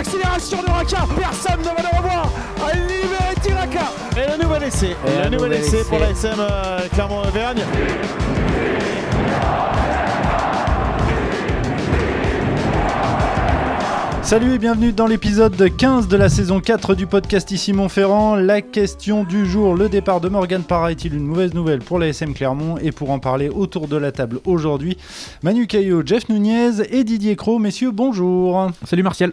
l'accélération de Raka. Personne ne va le revoir. À libérer Tiraka. Et le nouvel essai. Et le un nouvel nouvel essai essai. pour la SM euh, Clermont-Auvergne. Salut et bienvenue dans l'épisode 15 de la saison 4 du podcast Ici Montferrand. La question du jour, le départ de Morgan Parra est-il une mauvaise nouvelle pour la SM Clermont? Et pour en parler autour de la table aujourd'hui, Manu Caillot, Jeff Nunez et Didier Cro. Messieurs, bonjour. Salut Martial.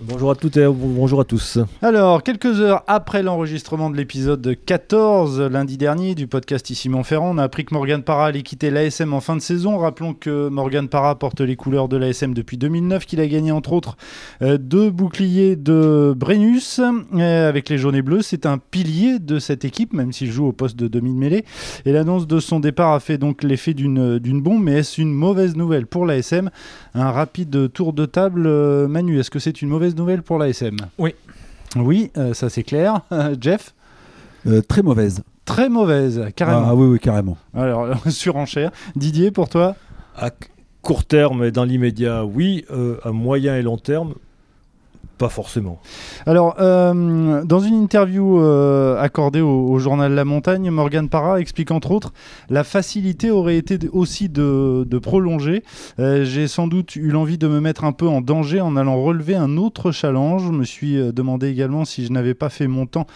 Bonjour à toutes et bonjour à tous. Alors, quelques heures après l'enregistrement de l'épisode 14, lundi dernier, du podcast Ici Montferrand, on a appris que Morgan Parra allait quitter l'ASM en fin de saison. Rappelons que Morgan Parra porte les couleurs de l'ASM depuis 2009, qu'il a gagné entre autres euh, deux boucliers de Brennus euh, avec les jaunes et bleus. C'est un pilier de cette équipe, même s'il joue au poste de demi-mêlée. Et l'annonce de son départ a fait donc l'effet d'une bombe, mais est-ce une mauvaise nouvelle pour l'ASM Un rapide tour de table. Euh, Manu, est-ce que c'est une mauvaise nouvelle pour l'ASM Oui. Oui, euh, ça c'est clair. Jeff Euh, très mauvaise. Très mauvaise, carrément. Ah oui, oui, carrément. Alors, surenchère. Didier, pour toi? À court terme et dans l'immédiat, oui. Euh, à moyen et long terme, pas forcément. Alors, euh, dans une interview euh, accordée au, journal La Montagne, Morgan Parra explique entre autres la facilité aurait été aussi de, prolonger. Euh, J'ai sans doute eu l'envie de me mettre un peu en danger en allant relever un autre challenge. Je me suis demandé également si je n'avais pas fait mon temps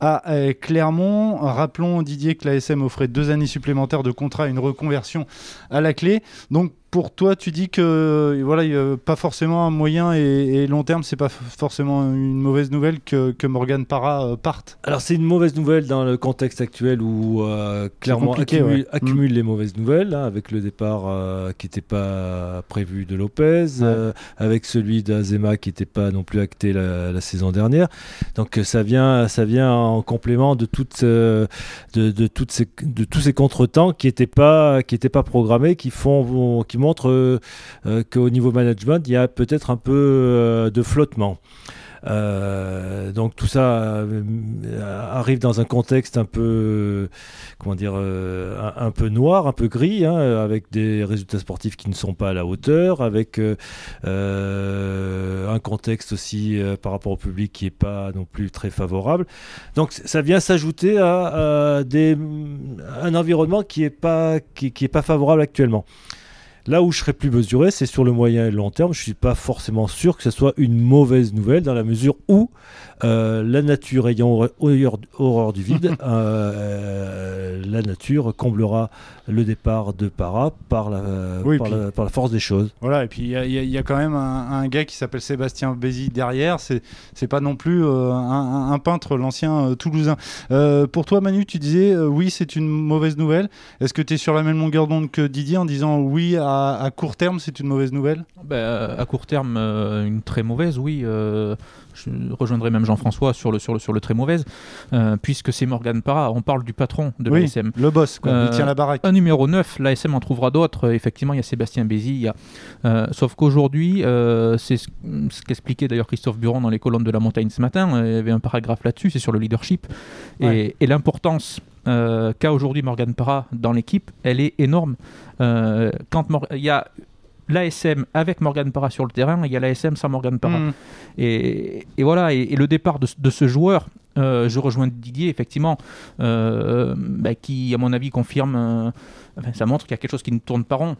à Clermont. Rappelons, Didier, que l'ASM offrait deux années supplémentaires de contrat une reconversion à la clé. Donc, pour toi, tu dis que euh, voilà, y a pas forcément un moyen et, et long terme, c'est pas forcément une mauvaise nouvelle que, que Morgan Parra euh, parte. Alors c'est une mauvaise nouvelle dans le contexte actuel où euh, clairement accumule, ouais. accumule les mauvaises nouvelles hein, avec le départ euh, qui n'était pas prévu de Lopez, euh, avec celui d'Azema qui n'était pas non plus acté la, la saison dernière. Donc ça vient, ça vient en complément de, toutes, de, de, toutes ces, de tous ces contretemps qui n'étaient pas, qui étaient pas programmés, qui font, qui montrent euh, euh, qu'au niveau management il y a peut-être un peu euh, de flottement. Donc tout ça arrive dans un contexte un peu, comment dire, un, peu noir, un peu gris, hein, avec des résultats sportifs qui ne sont pas à la hauteur, avec un contexte aussi par rapport au public qui n'est pas non plus très favorable. Donc ça vient s'ajouter à, des, un environnement qui n'est pas, qui est pas favorable actuellement. Là où je serais plus mesuré, c'est sur le moyen et le long terme. Je suis pas forcément sûr que ce soit une mauvaise nouvelle dans la mesure où euh, la nature ayant horreur, du vide, euh, la nature comblera le départ de Para par la, Oui, par, puis- la, par la force des choses. Voilà, et puis il y, a- y y quand même un, un gars qui s'appelle Sébastien Bézi derrière. C'est c'est pas non plus euh, un, un- peintre, l'ancien euh, Toulousain. Euh, pour toi, Manu, tu disais euh, oui, c'est une mauvaise nouvelle. Est-ce que tu es sur la même longueur d'onde que Didier en disant oui, à, à court terme, c'est une mauvaise nouvelle? Ben, à court terme, euh, une très mauvaise, oui. euh, je rejoindrai même Jean-François sur le, sur, le, sur le très mauvaise, euh, puisque c'est Morgan Parra. On parle du patron de Oui, l'ASM. le boss, quoi. il tient la baraque. Un numéro 9, l'ASM en trouvera d'autres. Effectivement, il y a Sébastien Bézi. il y a, sauf qu'aujourd'hui, c'est ce, ce qu'expliquait d'ailleurs Christophe Buron dans les colonnes de la montagne ce matin. Il y avait un paragraphe là-dessus, c'est sur le leadership. Et l'importance euh, qu'a aujourd'hui Morgan Parra dans l'équipe, elle est énorme. Euh, quand il y a l'ASM avec Morgan Parra sur le terrain, il y a l'ASM sans Morgan Parra. Mm. Et, et voilà, et, et le départ de, ce- de ce joueur, euh, je rejoins Didier, effectivement, euh, bah, qui, à mon avis, confirme, enfin, ça montre qu'il y a quelque chose qui ne tourne pas rond.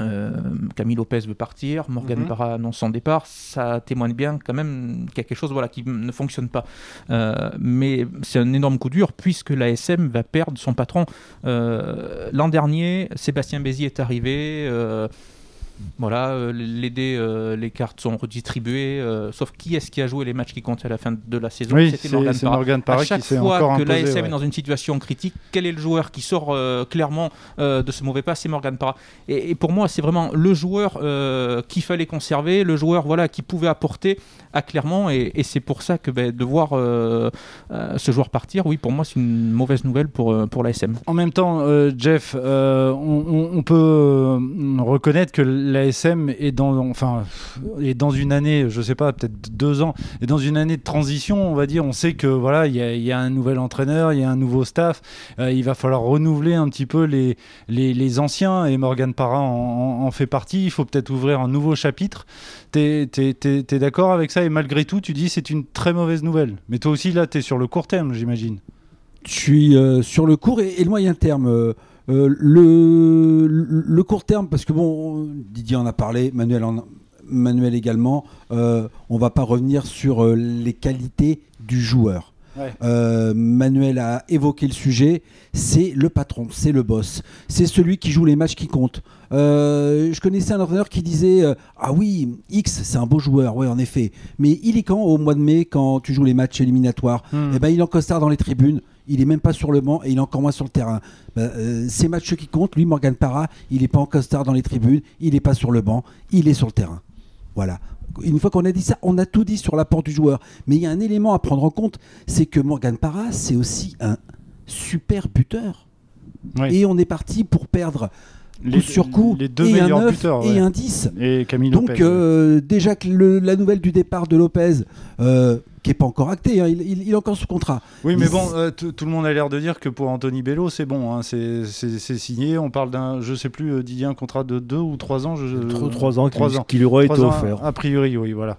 Euh, Camille Lopez veut partir, Morgan Mhm. Parra annonce son départ, ça témoigne bien quand même qu'il y a quelque chose voilà, qui ne fonctionne pas. Euh, mais c'est un énorme coup dur puisque l'ASM va perdre son patron. Euh, L'an dernier, Sébastien Bézi est arrivé. Voilà, euh, les dés, euh, les cartes sont redistribuées. euh, sauf qui est-ce qui a joué les matchs qui comptaient à la fin de la saison Oui, C'était c'est Morgan Parra. À chaque qui fois encore que l'ASM ouais. est dans une situation critique, quel est le joueur qui sort euh, clairement euh, de ce mauvais pas? C'est Morgan Parra. Et, et pour moi, c'est vraiment le joueur euh, qu'il fallait conserver, le joueur voilà qui pouvait apporter à Clermont. Et, et c'est pour ça que ben, de voir euh, euh, ce joueur partir, oui, pour moi, c'est une mauvaise nouvelle pour, euh, pour l'ASM. En même temps, euh, Jeff, euh, on, on- on peut reconnaître que l'ASM est dans, enfin, est dans une année, je sais pas, peut-être deux ans, est dans une année de transition, on va dire. On sait que voilà, il y, a- un nouvel entraîneur, il y a un nouveau staff. Euh, il va falloir renouveler un petit peu les, les, anciens et Morgan Parra en, fait partie. Il faut peut-être ouvrir un nouveau chapitre. T'es t'es d'accord avec ça? Et malgré tout, tu dis c'est une très mauvaise nouvelle. Mais toi aussi, là, t'es sur le court terme, j'imagine. Je suis euh, sur le court et, et le moyen terme. Euh, le, court terme, parce que bon, Didier en a parlé, Manuel, en- Manuel également, euh, on va pas revenir sur euh, les qualités du joueur. Ouais. Euh, Manuel a évoqué le sujet, c'est le patron, c'est le boss, c'est celui qui joue les matchs qui comptent. Euh, je connaissais un entraîneur qui disait euh, Ah oui, X, c'est un beau joueur, ouais, en effet. Mais il est quand au mois de mai, quand tu joues les matchs éliminatoires Hmm. eh ben, il est en costard dans les tribunes, il est même pas sur le banc et il est encore moins sur le terrain. Ben, euh, ces matchs qui comptent, lui, Morgan Parra, il n'est pas en costard dans les tribunes, il n'est pas sur le banc, il est sur le terrain. Voilà. Une fois qu'on a dit ça, on a tout dit sur l'apport du joueur. Mais il y a un élément à prendre en compte, c'est que Morgan Parra, c'est aussi un super buteur. Et on est parti pour perdre Les- coup sur coup les deux et un meilleurs 9 buteurs, et ouais. un 10. Et Camille Donc Lopez, euh, déjà que le- la nouvelle du départ de Lopez, euh, qui n'est pas encore actée, hein, il, il- il est encore sous contrat. Oui, mais bon, euh, tout le monde a l'air de dire que pour Anthony Bello, c'est bon, hein, c'est signé. On parle d'un, je sais plus, euh, Didier, un contrat de deux ou trois ans. Je, Trois- trois ans qui- trois ans. qui lui aura été offert. A priori, oui, voilà.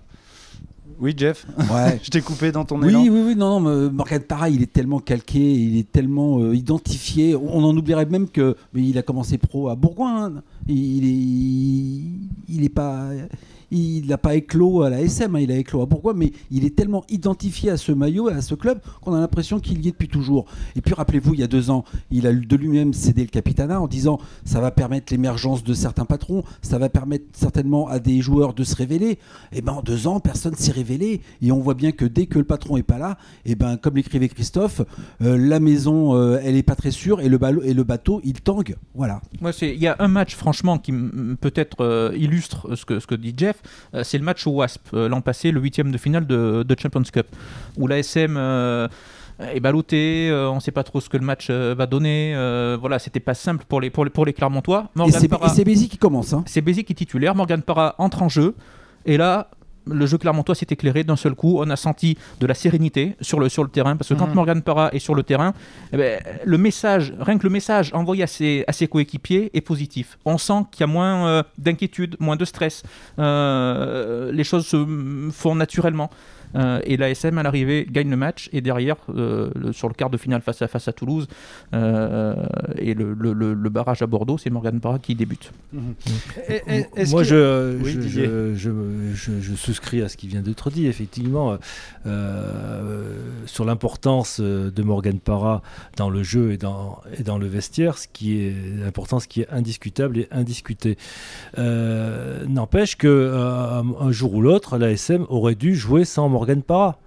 Oui, Jeff, Ouais. je t'ai coupé dans ton Oui, élan. oui, oui, non, non, mais Morgan Parra, il est tellement calqué, il est tellement euh, identifié. On en oublierait même que, mais il a commencé pro à Bourgoin. hein. Il, il est, il est pas, il n'a pas éclos à la SM, hein, il a éclos à Bourgoin, mais il est tellement identifié à ce maillot et à ce club qu'on a l'impression qu'il y est depuis toujours. Et puis rappelez-vous, il y a deux ans, il a de lui-même cédé le capitana en disant ça va permettre l'émergence de certains patrons, ça va permettre certainement à des joueurs de se révéler. Et ben en deux ans, personne s'est révélé et on voit bien que dès que le patron est pas là, et ben comme l'écrivait Christophe, euh, la maison euh, elle est pas très sûre et le, et le bateau il tangue. Voilà. Il y a un match, franchement, qui peut-être euh, illustre ce que dit Jeff. Euh, c'est le match au Wasp, euh, l'an passé, le huitième de finale de, de Champions Cup, où l'ASM euh, est ballotté, euh, on ne sait pas trop ce que le match euh, va donner. euh, voilà, c'était pas simple pour les, pour les, pour les Clermontois. Morgan et c'est Bézi qui commence. Hein. c'est Bézi qui est titulaire. Morgan Parra entre en jeu. Et là, le jeu clermontois s'est éclairé d'un seul coup. On a senti de la sérénité sur le, sur le terrain. Parce que quand Mhm. Morgan Parra est sur le terrain, eh ben, le message, rien que le message envoyé à ses, à ses coéquipiers est positif. On sent qu'il y a moins euh, d'inquiétude, moins de stress. Euh, les choses se font naturellement. Euh, et l'ASM à l'arrivée gagne le match. Et derrière euh, le- sur le quart de finale face à face à Toulouse euh, et le, le- le- le barrage à Bordeaux c'est Morgan Parra qui débute. Et- et- est-ce Moi, que- je, Oui, je, je, je- je- je souscris à ce qui vient d'être dit, effectivement, euh, sur l'importance de Morgan Parra dans le jeu et dans, et dans le vestiaire, ce qui est l'importance qui est indiscutable et indiscutée. Euh, N'empêche que euh, un jour ou l'autre, l'ASM aurait dû jouer sans Morgan Parra.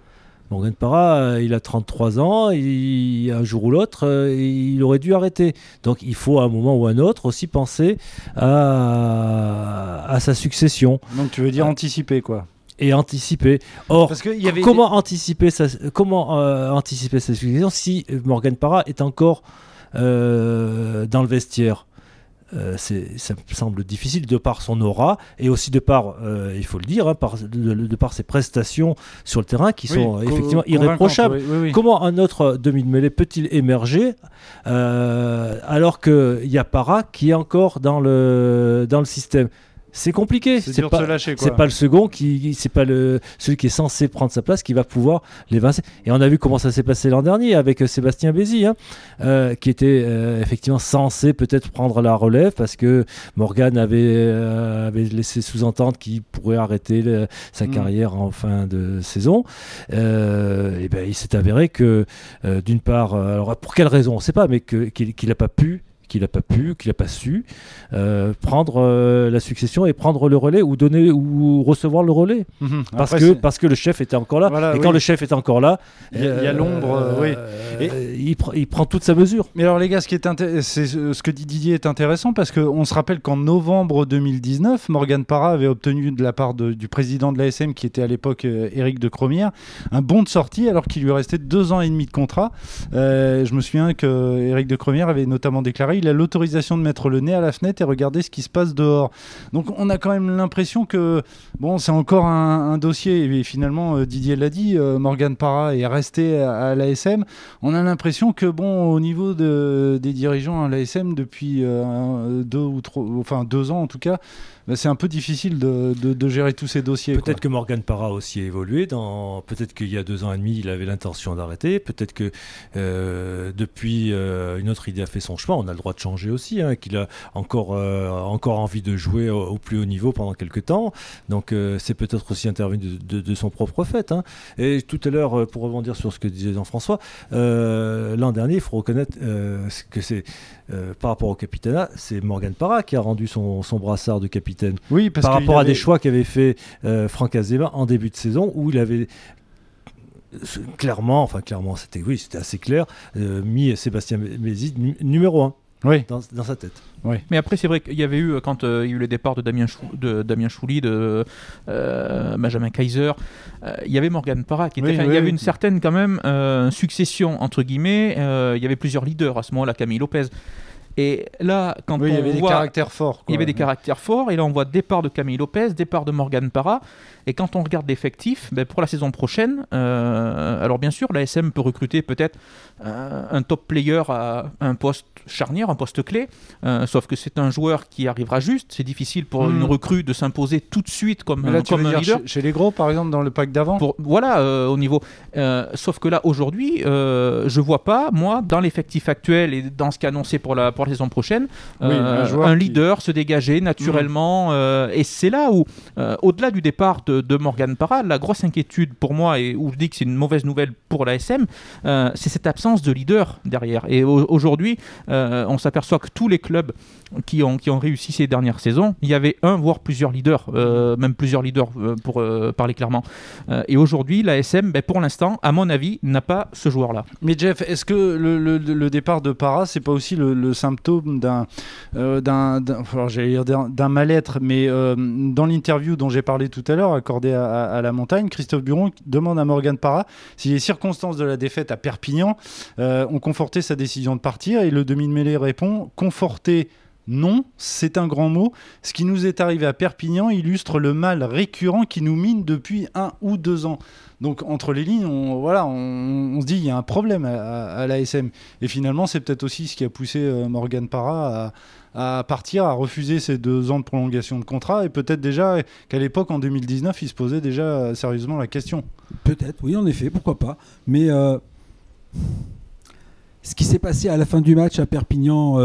Morgan Parra, euh, il a 33 ans, un jour ou l'autre, euh, il aurait dû arrêter. Donc il faut à un moment ou à un autre aussi penser à, à sa succession Donc tu veux dire anticiper quoi et anticiper. Or, Parce qu'il y avait comment, anticiper sa, comment euh, anticiper sa succession si Morgan Parra est encore euh, dans le vestiaire? Euh, ça me semble difficile de par son aura et aussi de par, euh, il faut le dire, hein, par, de, de par ses prestations sur le terrain qui sont co- effectivement irréprochables. oui, oui, oui. Comment un autre demi-de-mêlée peut-il émerger euh, alors qu'il y a Para qui est encore dans le, dans le système? C'est compliqué. C'est de pas, se lâcher quoi. c'est pas le second qui, c'est pas le celui qui est censé prendre sa place qui va pouvoir l'évincer. Et on a vu comment ça s'est passé l'an dernier avec euh, Sébastien Bézi, hein, euh, qui était euh, effectivement censé peut-être prendre la relève parce que Morgan avait, euh, avait laissé sous-entendre qu'il pourrait arrêter le- sa Mm. carrière en fin de saison. Et ben il s'est avéré que d'une part, alors pour quelle raison on ne sait pas, mais qu'il n'a pas pu qu'il n'a pas pu, qu'il n'a pas su euh, prendre euh, la succession et prendre le relais ou donner ou recevoir le relais Mhm. parce Après, que parce que le chef était encore là Voilà, et oui. quand le chef est encore là Il y a- l'ombre, euh, oui. il, pr- il prend toute sa mesure Mais alors les gars, ce, qui est c'est ce que dit Didier est intéressant parce qu'on se rappelle qu'en novembre 2019, Morgan Parra avait obtenu de la part de- du président de l'ASM, qui était à l'époque Éric de Cromière, un bon de sortie alors qu'il lui restait deux ans et demi de contrat. Euh, je me souviens que Éric de Cromière avait notamment déclaré il a l'autorisation de mettre le nez à la fenêtre et regarder ce qui se passe dehors. Donc on a quand même l'impression que bon, c'est encore un, dossier. Et finalement, euh, Didier l'a dit, euh, Morgan Parra est resté à, l'ASM. On a l'impression que bon, au niveau de, des dirigeants à l'ASM depuis euh, deux ou trois, enfin deux ans en tout cas, c'est un peu difficile de, de- de gérer tous ces dossiers. Peut-être que Morgan Parra a aussi évolué. Dans... Peut-être qu'il y a deux ans et demi, il avait l'intention d'arrêter. Peut-être que euh, depuis, euh, une autre idée a fait son chemin. On a le droit de changer aussi. hein, qu'il a encore, euh, encore envie de jouer au, au plus haut niveau pendant quelques temps. Donc c'est peut-être aussi intervenu de, son propre fait. hein. Et tout à l'heure, pour rebondir sur ce que disait Jean-François, l'an dernier, il faut reconnaître que c'est par rapport au capitana, c'est Morgan Parra qui a rendu son, son brassard de capitaine Oui, parce par rapport à des choix qu'avait fait euh, Franck Azema en début de saison où il avait clairement, enfin clairement, c'était oui, c'était assez clair, euh, mis Sébastien Mézid nu- numéro 1 Oui. dans, dans sa tête. Mais après, c'est vrai qu'il y avait eu, quand euh, il y a eu le départ de Damien, Chou, de Damien Chouli, de euh, Benjamin Kaiser, euh, il y avait Morgan Parra qui était. Oui, enfin, oui, il y avait une certaine, quand même, euh, succession, entre guillemets. euh, il y avait plusieurs leaders à ce moment-là, Camille Lopez. Et là, quand Oui, il y on avait des voit- caractères forts. il y avait des caractères forts, et là on voit départ de Camille Lopez, départ de Morgan Parra, et quand on regarde l'effectif, ben, pour la saison prochaine, euh, alors bien sûr, la SM peut recruter peut-être euh, un top player à un poste charnière, un poste clé, euh, sauf que c'est un joueur qui arrivera juste, c'est difficile pour une recrue de s'imposer tout de suite comme, là, tu comme un leader. chez, chez les gros, par exemple, dans le pack d'avant voilà, euh, au niveau. sauf que là, aujourd'hui, je vois pas, moi, dans l'effectif actuel et dans ce qui est annoncé pour la, pour la saison prochaine, Oui, euh, un qui- leader se dégager naturellement. euh, et c'est là où, euh, au-delà du départ de, de Morgan Parra, la grosse inquiétude pour moi, et où je dis que c'est une mauvaise nouvelle pour la SM, euh, c'est cette absence de leader derrière. Et au- aujourd'hui, euh, on s'aperçoit que tous les clubs qui ont, qui ont réussi ces dernières saisons, il y avait un, voire plusieurs leaders, euh, même plusieurs leaders euh, pour euh, parler clairement. Euh, et aujourd'hui, la SM, ben, pour l'instant, à mon avis, n'a pas ce joueur-là. Mais Jeff, est-ce que le, le- le départ de Para, c'est pas aussi le, le symptôme d'un, euh, d'un, d'un- mal-être Mais euh, dans l'interview dont j'ai parlé tout à l'heure, accordée à, la montagne, Christophe Buron demande à Morgan Para si les circonstances de la défaite à Perpignan euh, ont conforté sa décision de partir. Et le demi de mêlée répond conforter. Non, c'est un grand mot. Ce qui nous est arrivé à Perpignan illustre le mal récurrent qui nous mine depuis un ou deux ans. Donc entre les lignes, on, voilà, on, se dit il y a un problème à, l'ASM. Et finalement, c'est peut-être aussi ce qui a poussé euh, Morgan Parra à, partir, à refuser ces deux ans de prolongation de contrat. Et peut-être déjà qu'à l'époque, en 2019, il se posait déjà euh, sérieusement la question. Peut-être, oui, en effet, pourquoi pas. Mais euh, ce qui s'est passé à la fin du match à Perpignan,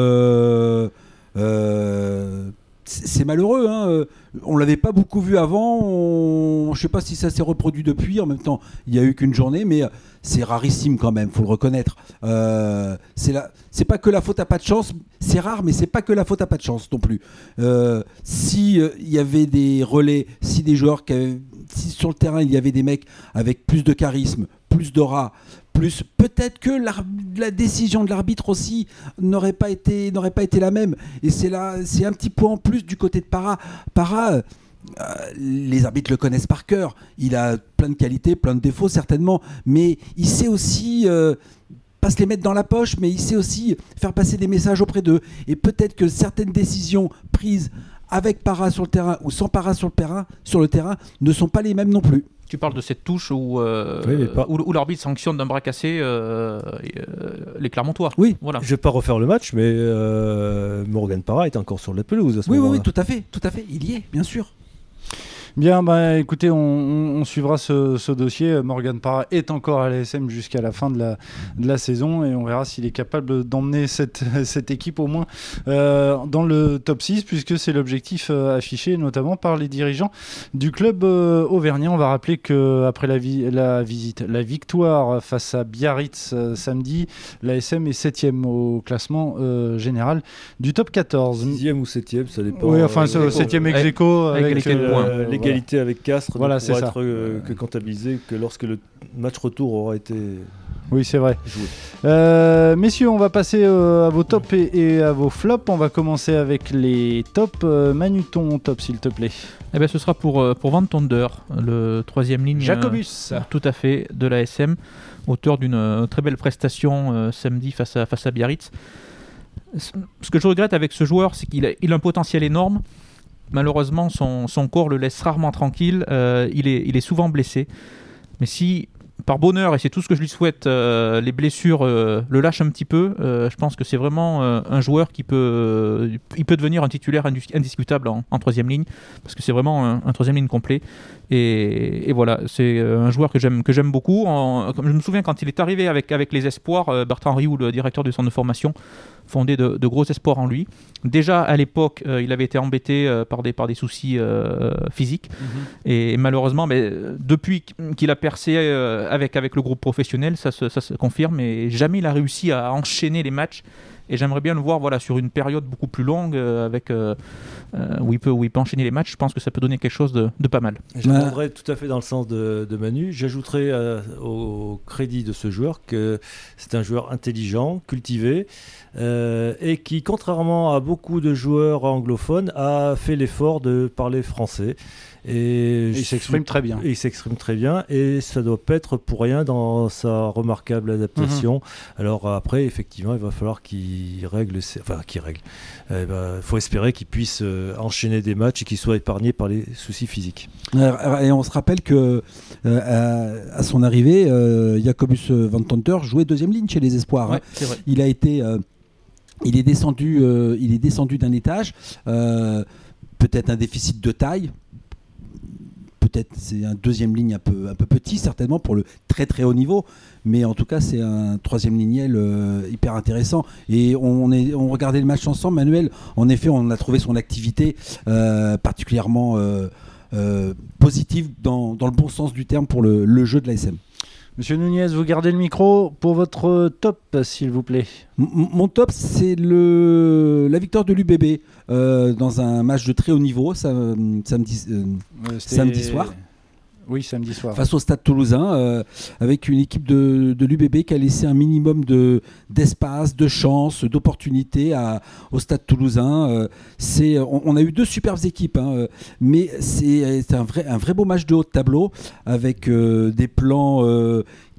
euh, c'est malheureux. Hein. euh, On l'avait pas beaucoup vu avant. On... Je sais pas si ça s'est reproduit depuis. En même temps, il y a eu qu'une journée, mais euh, c'est rarissime quand même. Faut le reconnaître. Euh, c'est la... c'est pas que la faute à pas de chance. C'est rare, mais c'est pas que la faute à pas de chance non plus. Euh, si il y avait des relais, si des joueurs qui si sur le terrain il y avait des mecs avec plus de charisme, plus d'aura, peut-être que la décision de l'arbitre aussi n'aurait pas été n'aurait pas été la même. Et c'est là, c'est un petit point en plus du côté de Para. Para. euh, les arbitres le connaissent par cœur. Il a plein de qualités, plein de défauts certainement, mais il sait aussi euh, pas se les mettre dans la poche, mais il sait aussi faire passer des messages auprès d'eux. Et peut-être que certaines décisions prises avec para sur le terrain ou sans para sur le terrain, sur le terrain ne sont pas les mêmes non plus. Tu parles de cette touche où, euh, Oui, mais pas- où, où l'arbitre sanctionne d'un bras cassé euh, euh, les Clermontois. Oui. Voilà. Je vais pas refaire le match, mais euh, Morgan Parra est encore sur la pelouse à ce Oui, oui, oui, tout à fait, tout à fait. Il y est, bien sûr. Bien, bah, écoutez, on, on- on suivra ce, ce dossier. Morgan Parra est encore à l'ASM jusqu'à la fin de la, de la saison et on verra s'il est capable d'emmener cette, cette équipe au moins euh, dans le top 6 puisque c'est l'objectif euh, affiché notamment par les dirigeants du club euh, auvergnat. On va rappeler que après la, vi- la visite, la victoire face à Biarritz euh, samedi, l'ASM est 7 au classement euh, général du top 14. Sixième ou septième, ça dépend. Oui, enfin, euh, 7 e ex Avec- aequo avec avec, de euh, points. Voilà. L'égalité avec Castres Voilà, ne c'est pourra être euh, que comptabilisé que lorsque le match retour aura été Oui, c'est vrai. joué. Euh, messieurs, on va passer euh, à vos tops et, et à vos flops. On va commencer avec les tops. Euh, Manu, ton top, s'il te plaît. Eh ben, ce sera pour, euh, pour Van Tonder, le troisième ligne. Jacobus. euh, tout à fait, de la SM, auteur d'une euh, très belle prestation euh, samedi face à, face à Biarritz. ce que je regrette avec ce joueur, c'est qu'il a, il a un potentiel énorme. Malheureusement, son, son corps le laisse rarement tranquille. Euh, il, est, il est souvent blessé. Mais si, par bonheur, et c'est tout ce que je lui souhaite, euh, les blessures euh, le lâchent un petit peu, je pense que c'est vraiment un joueur qui peut, il peut devenir un titulaire indis- indiscutable en, troisième ligne, parce que c'est vraiment un, troisième ligne complet. Et, et voilà, c'est un joueur que j'aime beaucoup. Je me souviens quand il est arrivé avec, avec les espoirs, Bertrand Rioux, le directeur du centre de formation, fondait de, de gros espoirs en lui. Déjà à l'époque, euh, il avait été embêté euh, par, des, par des soucis euh, physiques. Et malheureusement, mais, depuis qu'il a percé avec, avec le groupe professionnel, ça se, ça se confirme. Et jamais il a réussi à enchaîner les matchs. Et j'aimerais bien le voir voilà, sur une période beaucoup plus longue euh, avec, euh, euh, où, il peut, où il peut enchaîner les matchs. Je pense que ça peut donner quelque chose de, de pas mal. Je prendrais tout à fait dans le sens de, de Manu. J'ajouterais euh, au crédit de ce joueur que c'est un joueur intelligent, cultivé, euh, et qui, contrairement à beaucoup de joueurs anglophones, a fait l'effort de parler français. Et Et je il s'exprime très bien. il s'exprime très bien et ça doit pas être pour rien dans sa remarquable adaptation. Mhm. Alors après, effectivement, il va falloir qu'il règle, ses- enfin qu'il règle. Il faut espérer qu'il puisse euh, enchaîner des matchs et qu'il soit épargné par les soucis physiques. Et on se rappelle que euh, à, à son arrivée, euh, Jacobus Van Tonter jouait deuxième ligne chez les Espoirs. hein. Ouais, c'est vrai. Il a été, euh, il est descendu, euh, il est descendu d'un étage. euh, peut-être un déficit de taille. Peut-être c'est un deuxième ligne un peu, un petit certainement pour le très très haut niveau, mais en tout cas c'est un troisième lignel euh, hyper intéressant. Et on, regardait le match ensemble, Manuel. En effet, on a trouvé son activité euh, particulièrement euh, positive dans, le bon sens du terme pour le, le jeu de l'ASM. Monsieur Nunez, vous gardez le micro pour votre top, s'il vous plaît. M- mon top, c'est le la victoire de l'UBB euh, dans un match de très haut niveau samedi, euh, Samedi soir Oui, samedi soir. face au Stade Toulousain, euh, avec une équipe de, de l'UBB qui a laissé un minimum de d'espace, de chance, d'opportunité à- au Stade Toulousain. Euh, on, a eu deux superbes équipes, hein, euh, mais c'est un vrai, beau match de haut de tableau avec des plans.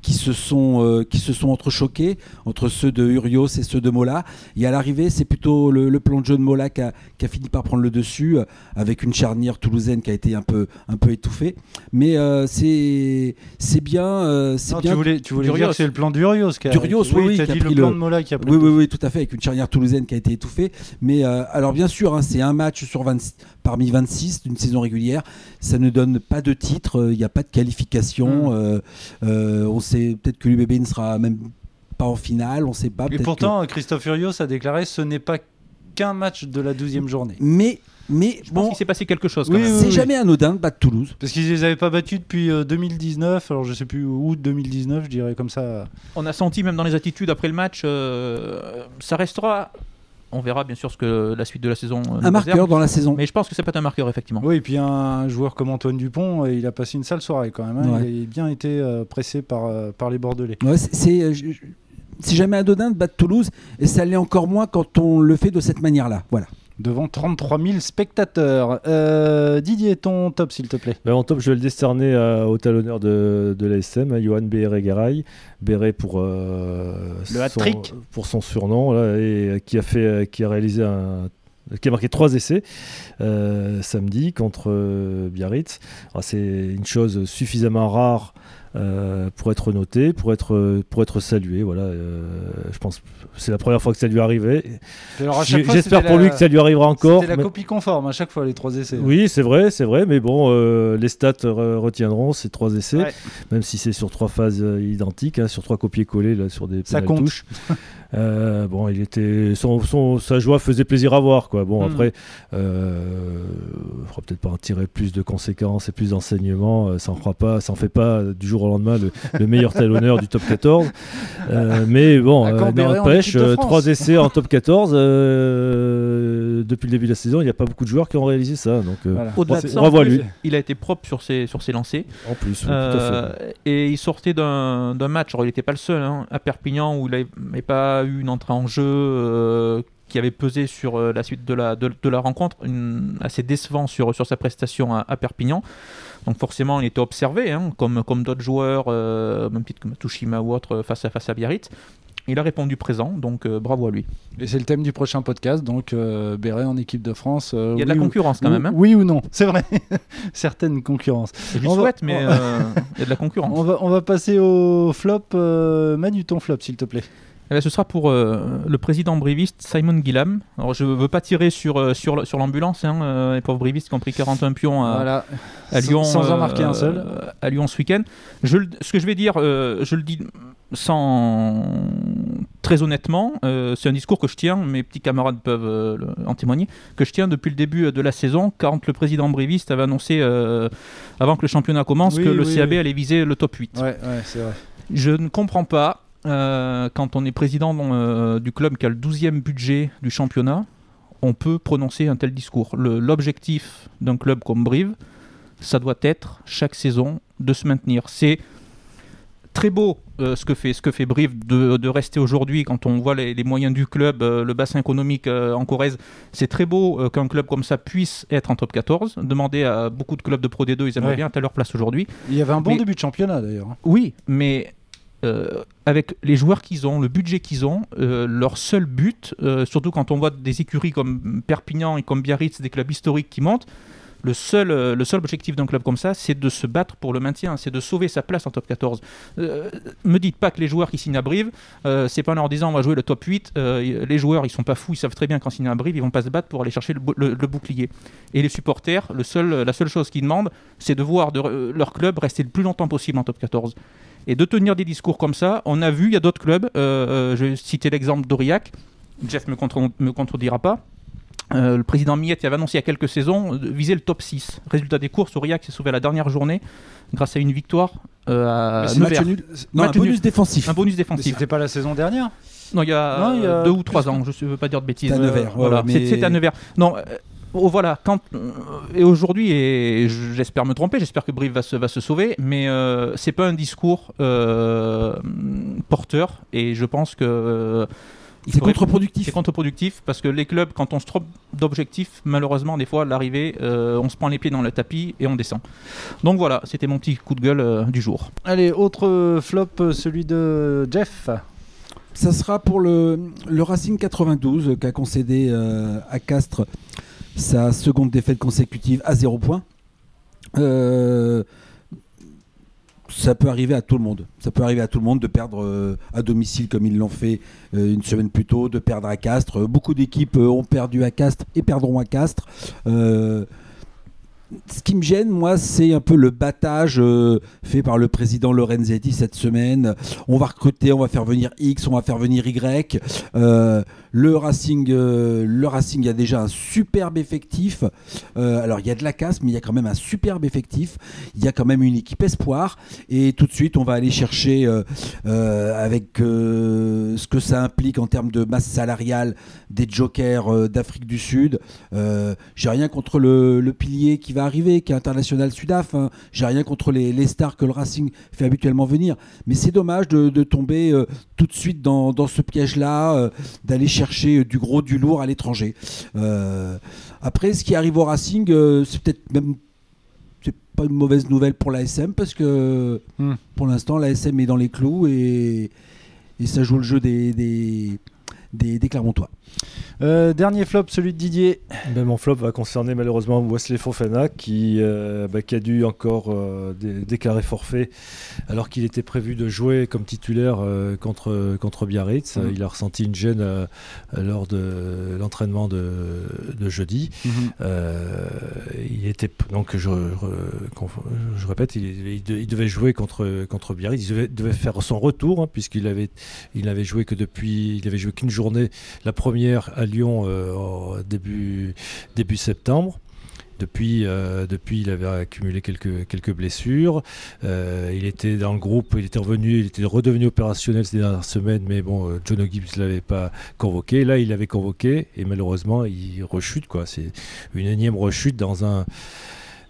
Qui se sont euh, qui se sont entrechoqués entre ceux de Urios et ceux de Mola. Et à l'arrivée, c'est plutôt le, le plan de jeu de Mola qui a, qui a fini par prendre le dessus, euh, avec une charnière toulousaine qui a été un peu un peu étouffée. Mais euh, c'est c'est bien euh, Non, bien. tu voulais, tu voulais dire que c'est le plan d'Urios. qui a- Durios, oui, oui, t'as qui a dit le pris plan le- de Mola qui a pris Oui, oui, oui, tout à fait, avec une charnière toulousaine qui a été étouffée. Mais euh, alors, bien sûr, hein, c'est un match sur 20 parmi 26 d'une saison régulière. Ça ne donne pas de titre, euh, il n'y a pas de qualification. Mm. euh, euh, on sait peut-être que l'UBB ne sera même pas en finale, on ne sait pas. Et pourtant, Christophe Urios a déclaré ce n'est pas qu'un match de la 12e journée. Mais, mais Je pense bon, qu'il s'est passé quelque chose. Quand Oui, c'est oui. jamais anodin de battre Toulouse. Parce qu'ils les avaient pas battus depuis euh, 2019, alors je sais plus, août 2019, je dirais comme ça. On a senti même dans les attitudes après le match, euh, ça restera. On verra bien sûr ce que la suite de la saison. euh, Un marqueur réserve. dans la saison. Mais je pense que ça peut être un marqueur effectivement. Oui, et puis un joueur comme Antoine Dupont, euh, il a passé une sale soirée quand même. hein. Ouais. Il a bien été euh, pressé par, euh, par les Bordelais. Ouais, c'est- c'est je- je- c'est jamais anodin de battre Toulouse, et ça l'est encore moins quand on le fait de cette manière-là. Voilà. Devant 33 000 spectateurs. Euh, Didier, ton top s'il te plaît. Ben, en top, je vais le décerner à- au talonneur de, de l'ASM, à Johan Béret-Garay. Béret pour, euh, Le son- hat-trick. pour son surnom, là, et euh, qui a, fait, euh, qui a réalisé un qui a marqué trois essais euh, samedi contre euh, Biarritz. Alors, C'est une chose suffisamment rare euh, pour être noté, pour être, pour être salué. Voilà, euh, je pense c'est la première fois que ça lui chaque fois, J'espère pour la- lui que ça lui arrivera encore. C'était la mais- copie conforme à chaque fois, les trois essais. oui, c'est vrai, c'est vrai, mais bon, euh, les stats re- retiendront ces trois essais, Ouais. même si c'est sur trois phases identiques, hein, sur trois copier-coller, là, sur des Ça compte. touches. Bon, il était, son, son- sa joie faisait plaisir à voir, quoi. Bon, Mm. après, il faudra peut-être pas en tirer plus de conséquences et plus d'enseignements. ça en fera pas, ça en fait pas du jour au lendemain le, le meilleur talonneur du top 14. Euh, mais bon, euh, n'empêche, euh, trois essais en top 14 euh, depuis le début de la saison. Il n'y a pas beaucoup de joueurs qui ont réalisé ça, donc. euh, Voilà. Au-delà Bon, de ça, en plus, il a été propre sur ses, sur ses lancers. En plus, oui, tout à fait. et il sortait d'un d'un match, alors il n'était pas le seul, hein, à Perpignan, où il n'avait pas eu une entrée en jeu euh, qui avait pesé sur euh, la suite de la, de, de la rencontre, une- assez décevant sur, sur sa prestation à, à Perpignan. Donc forcément, il était observé, hein, comme, comme d'autres joueurs, euh, même titre que Matushima ou autre, euh, face à, face à Biarritz. Il a répondu présent, donc euh, bravo à lui. Et c'est le thème du prochain podcast, donc euh, Béret en équipe de France. euh, Il y a de la ou- concurrence quand même. hein. Oui ou non, c'est vrai. Certaines concurrences. Je lui On va- souhaite, mais il y a de la concurrence. On va, on va passer au flop. Manu, ton flop, s'il te plaît. Eh ben, ce sera pour euh, le président briviste Simon Gillam. Alors je veux pas tirer sur, euh, sur, sur l'ambulance, hein, euh, les pauvres brivistes qui ont pris 41 pions à, voilà. à Sans- Lyon. sans en marquer un seul. À Lyon ce week-end. Je, ce que je vais dire, je le dis sans très honnêtement, euh, c'est un discours que je tiens, mes petits camarades peuvent euh, le- en témoigner, que je tiens depuis le début de la saison, quand le président briviste avait annoncé, euh, avant que le championnat commence, Oui, que le oui, CAB oui. allait viser le top 8. Ouais, ouais, c'est vrai. Je ne comprends pas, euh, quand on est président euh, du club qui a le 12e budget du championnat, on peut prononcer un tel discours. L'objectif d'un club comme Brive, ça doit être chaque saison de se maintenir. C'est très beau euh, ce, que fait, ce que fait Brive de, de rester aujourd'hui quand on voit les, les moyens du club, euh, le bassin économique euh, en Corrèze. C'est très beau qu'un club comme ça puisse être en top 14. Demandez à beaucoup de clubs de Pro D2, ils aimeraient Ouais. bien être à leur place aujourd'hui. Il y avait un bon Mais- début de championnat d'ailleurs. Oui, mais euh, avec les joueurs qu'ils ont, le budget qu'ils ont, euh, leur seul but, euh, surtout quand on voit des écuries comme Perpignan et comme Biarritz, des clubs historiques qui montent, le seul, le seul objectif d'un club comme ça, c'est de se battre pour le maintien, c'est de sauver sa place en top 14. Euh, me dites pas que les joueurs qui signent à Brive, c'est pas en leur disant on va jouer le top 8, euh, les joueurs ils sont pas fous, ils savent très bien qu'en signant à Brive, ils vont pas se battre pour aller chercher le, bou- le- le bouclier. Et les supporters, la seule chose qu'ils demandent, c'est de voir leur club rester le plus longtemps possible en top 14 et de tenir des discours comme ça. On a vu, il y a d'autres clubs, euh, euh, je vais citer l'exemple d'Aurillac, Jeff me, contre- me contredira pas. Euh, le président Miette il avait annoncé il y a quelques saisons euh, de viser le top 6. Résultat des courses, Aurillac s'est sauvé à la dernière journée grâce à une victoire euh, à c'est Match Nevers. nul. Non, Match un bonus nul. défensif. Un bonus défensif. C'était pas la saison dernière? Non, il y a, Non, il y a deux ou trois ans, je ne veux pas dire de bêtises. C'était à Nevers, voilà, ouais, mais- c'est- C'était à Nevers. Non, euh, oh, voilà, quand, euh, et aujourd'hui, et j'espère me tromper, j'espère que Brive va se, va se sauver, mais euh, c'est pas un discours euh, porteur, et je pense que. euh, C'est contre-productif. C'est contre-productif parce que les clubs, quand on se trompe d'objectif, malheureusement, des fois, à l'arrivée, euh, on se prend les pieds dans le tapis et on descend. Donc voilà, c'était mon petit coup de gueule euh, du jour. Allez, autre flop, celui de Jeff. Ça sera pour le, le Racing 92 euh, qui a concédé euh, à Castres sa seconde défaite consécutive à 0 points. Euh, ça peut arriver à tout le monde. Ça peut arriver à tout le monde de perdre euh, à domicile comme ils l'ont fait euh, une semaine plus tôt, de perdre à Castres. Beaucoup d'équipes ont perdu à Castres et perdront à Castres. Ce qui me gêne, moi, c'est un peu le battage euh, fait par le président Lorenzetti cette semaine. On va recruter, on va faire venir X, on va faire venir Y. Euh, le Racing, euh, le Racing a déjà un superbe effectif. Alors il y a de la casse, mais il y a quand même un superbe effectif. Il y a quand même une équipe espoir. Et tout de suite, on va aller chercher avec ce que ça implique en termes de masse salariale des jokers d'Afrique du Sud. J'ai rien contre le pilier qui va arriver, qui est international Sudaf. hein. J'ai rien contre les, les stars que le Racing fait habituellement venir. Mais c'est dommage de, de tomber euh, tout de suite dans, dans ce piège-là, euh, d'aller chercher euh, du gros, du lourd à l'étranger. Après, ce qui arrive au Racing, c'est peut-être même c'est pas une mauvaise nouvelle pour l'ASM parce que Hmm. pour l'instant l'ASM est dans les clous et, et ça joue le jeu des, des, des, des Clermontois. Euh, dernier flop, celui de Didier. Ben, mon flop va concerner malheureusement Wesley Fofana qui, euh, bah, qui a dû encore euh, dé- déclarer forfait alors qu'il était prévu de jouer comme titulaire euh, contre, contre Biarritz. Mhm. Il a ressenti une gêne lors de l'entraînement de, de jeudi. Euh, il était donc je, répète, il, il de- il devait jouer contre contre Biarritz. Il devait, devait faire son retour hein, puisqu'il avait il n'avait joué que depuis il avait joué qu'une journée, la première à Lyon euh, en début septembre. Depuis, euh, depuis, il avait accumulé quelques, blessures. Euh, il était dans le groupe, il était revenu, il était redevenu opérationnel ces dernières semaines, mais bon, euh, John Gibbs ne l'avait pas convoqué. Là, il l'avait convoqué et malheureusement, il rechute. C'est une énième rechute dans un,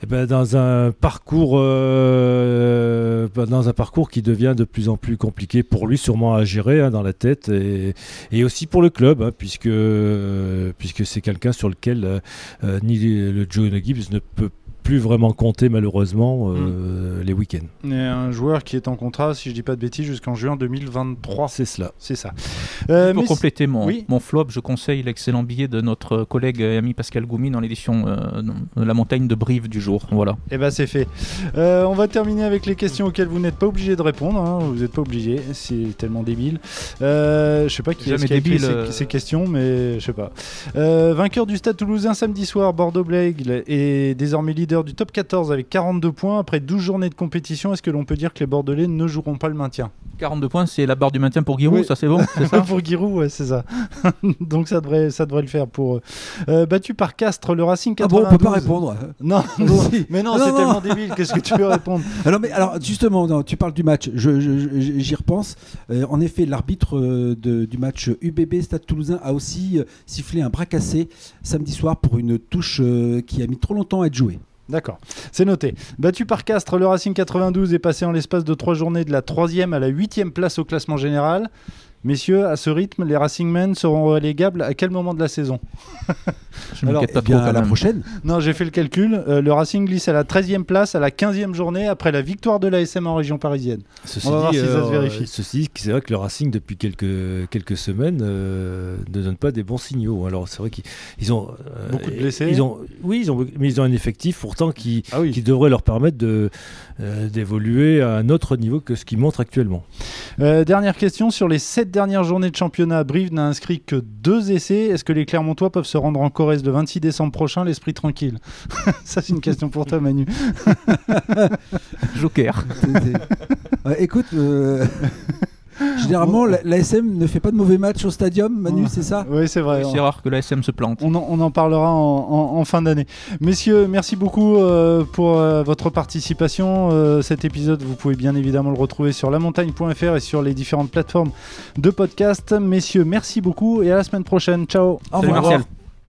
eh ben, dans un parcours, euh, ben, dans un parcours qui devient de plus en plus compliqué pour lui, sûrement à gérer hein, dans la tête, et, aussi pour le club, hein, puisque c'est quelqu'un sur lequel euh, euh, ni le John Gibbs ne peut plus vraiment compter malheureusement euh, les week-ends. Et un joueur qui est en contrat, si je dis pas de bêtises, jusqu'en juin 2023. C'est cela. C'est ça. Euh, Pour mais- compléter mon, oui. mon flop, je conseille l'excellent billet de notre collègue et ami Pascal Goumi dans l'édition euh, La montagne de Brive du jour. Voilà. Eh ben c'est fait. Euh, on va terminer avec les questions auxquelles vous n'êtes pas obligé de répondre. hein. Vous n'êtes pas obligé. C'est tellement débile. Euh, je sais pas qui, écrit débile, ces, euh. ces questions, mais je sais pas. Euh, vainqueur du Stade Toulousain samedi soir, Bordeaux-Blaigle est désormais leader du top 14 avec 42 points après 12 journées de compétition. Est-ce que l'on peut dire que les Bordelais ne joueront pas le maintien? 42 points, c'est la barre du maintien pour Giroud, Oui. ça c'est bon, c'est ça Pour Giroud, ouais, c'est ça. Donc ça devrait, ça devrait le faire pour eux. Euh, battu par Castres, le Racing Ah bon, 92. on peut pas répondre. Non, Si. mais non, Non, c'est non. tellement débile. Qu'est-ce que tu peux répondre Alors, mais, alors justement, non, tu parles du match, je- je- je- j'y repense. Euh, en effet, l'arbitre euh, de- du match UBB Stade Toulousain a aussi euh, sifflé un bras cassé samedi soir pour une touche euh, qui a mis trop longtemps à être jouée. D'accord, c'est noté. Battu par Castres, le Racing 92 est passé en l'espace de trois journées de la troisième à la huitième place au classement général. Messieurs, à ce rythme, les Racingmen seront relégables à quel moment de la saison Je Alors, m'inquiète pas Eh trop à la prochaine. Non, j'ai fait le calcul. Euh, le Racing glisse à la 13e place à la 15e journée après la victoire de l'ASM en région parisienne. Ceci On va voir dit, si ça se euh, vérifie. Ceci, dit, c'est vrai que le Racing depuis quelques quelques semaines euh, ne donne pas des bons signaux. Alors c'est vrai qu'ils ils ont euh, Beaucoup de blessés. Ils ont, oui, ils ont, mais ils ont un effectif pourtant qui Ah oui. qui devrait leur permettre de euh, d'évoluer à un autre niveau que ce qu'ils montrent actuellement. Euh, dernière question. Sur les 7 dernières journées de championnat, Brive n'a inscrit que deux essais. Est-ce que les Clermontois peuvent se rendre en Corrèze le 26 décembre prochain, l'esprit tranquille Ça, c'est une question pour toi, Manu. Joker. Écoute, euh, généralement, la- l'ASM ne fait pas de mauvais matchs au stadium, Manu, c'est ça? Oui, c'est vrai. C'est rare que la SM se plante. On en, on en parlera en, en- en fin d'année. Messieurs, merci beaucoup euh, pour euh, votre participation. Euh, cet épisode, vous pouvez bien évidemment le retrouver sur lamontagne.fr et sur les différentes plateformes de podcast. Messieurs, merci beaucoup et à la semaine prochaine. Ciao. Au revoir.